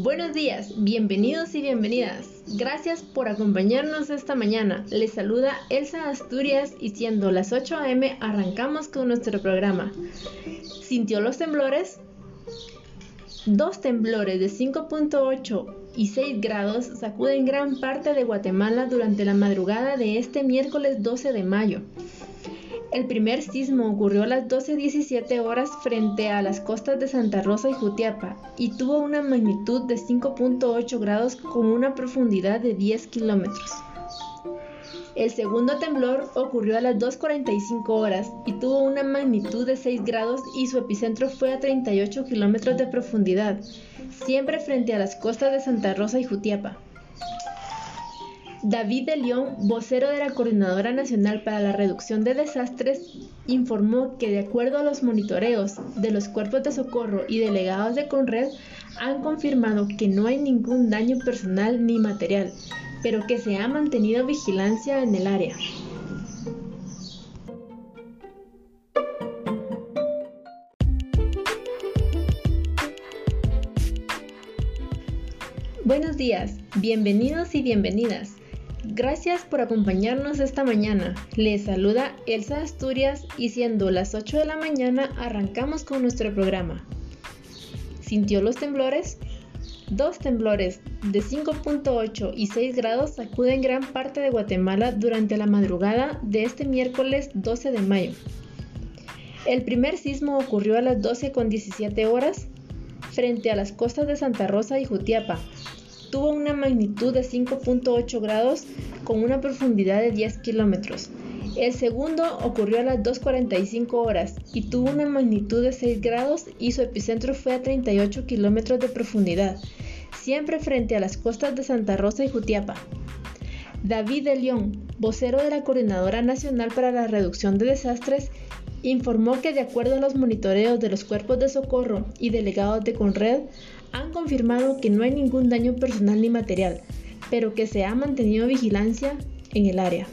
Buenos días, bienvenidos y bienvenidas. Gracias por acompañarnos esta mañana. Les saluda Elsa Asturias y siendo las 8 a.m. arrancamos con nuestro programa. ¿Sintió los temblores? Dos temblores de 5.8 y 6 grados sacuden gran parte de Guatemala durante la madrugada de este miércoles 12 de mayo. El primer sismo ocurrió a las 12.17 horas frente a las costas de Santa Rosa y Jutiapa y tuvo una magnitud de 5.8 grados con una profundidad de 10 kilómetros. El segundo temblor ocurrió a las 2.45 horas y tuvo una magnitud de 6 grados y su epicentro fue a 38 kilómetros de profundidad, siempre frente a las costas de Santa Rosa y Jutiapa. David de León, vocero de la Coordinadora Nacional para la Reducción de Desastres, informó que de acuerdo a los monitoreos de los cuerpos de socorro y delegados de Conred, han confirmado que no hay ningún daño personal ni material, pero que se ha mantenido vigilancia en el área. Buenos días, bienvenidos y bienvenidas. Gracias por acompañarnos esta mañana. Les saluda Elsa Asturias y siendo las 8 de la mañana arrancamos con nuestro programa. ¿Sintió los temblores? Dos temblores de 5.8 y 6 grados sacuden gran parte de Guatemala durante la madrugada de este miércoles 12 de mayo. El primer sismo ocurrió a las 12.17 horas frente a las costas de Santa Rosa y Jutiapa, tuvo una magnitud de 5.8 grados con una profundidad de 10 kilómetros. El segundo ocurrió a las 2.45 horas y tuvo una magnitud de 6 grados y su epicentro fue a 38 kilómetros de profundidad, siempre frente a las costas de Santa Rosa y Jutiapa. David de León, vocero de la Coordinadora Nacional para la Reducción de Desastres, informó que de acuerdo a los monitoreos de los cuerpos de socorro y delegados de Conred, han confirmado que no hay ningún daño personal ni material, pero que se ha mantenido vigilancia en el área.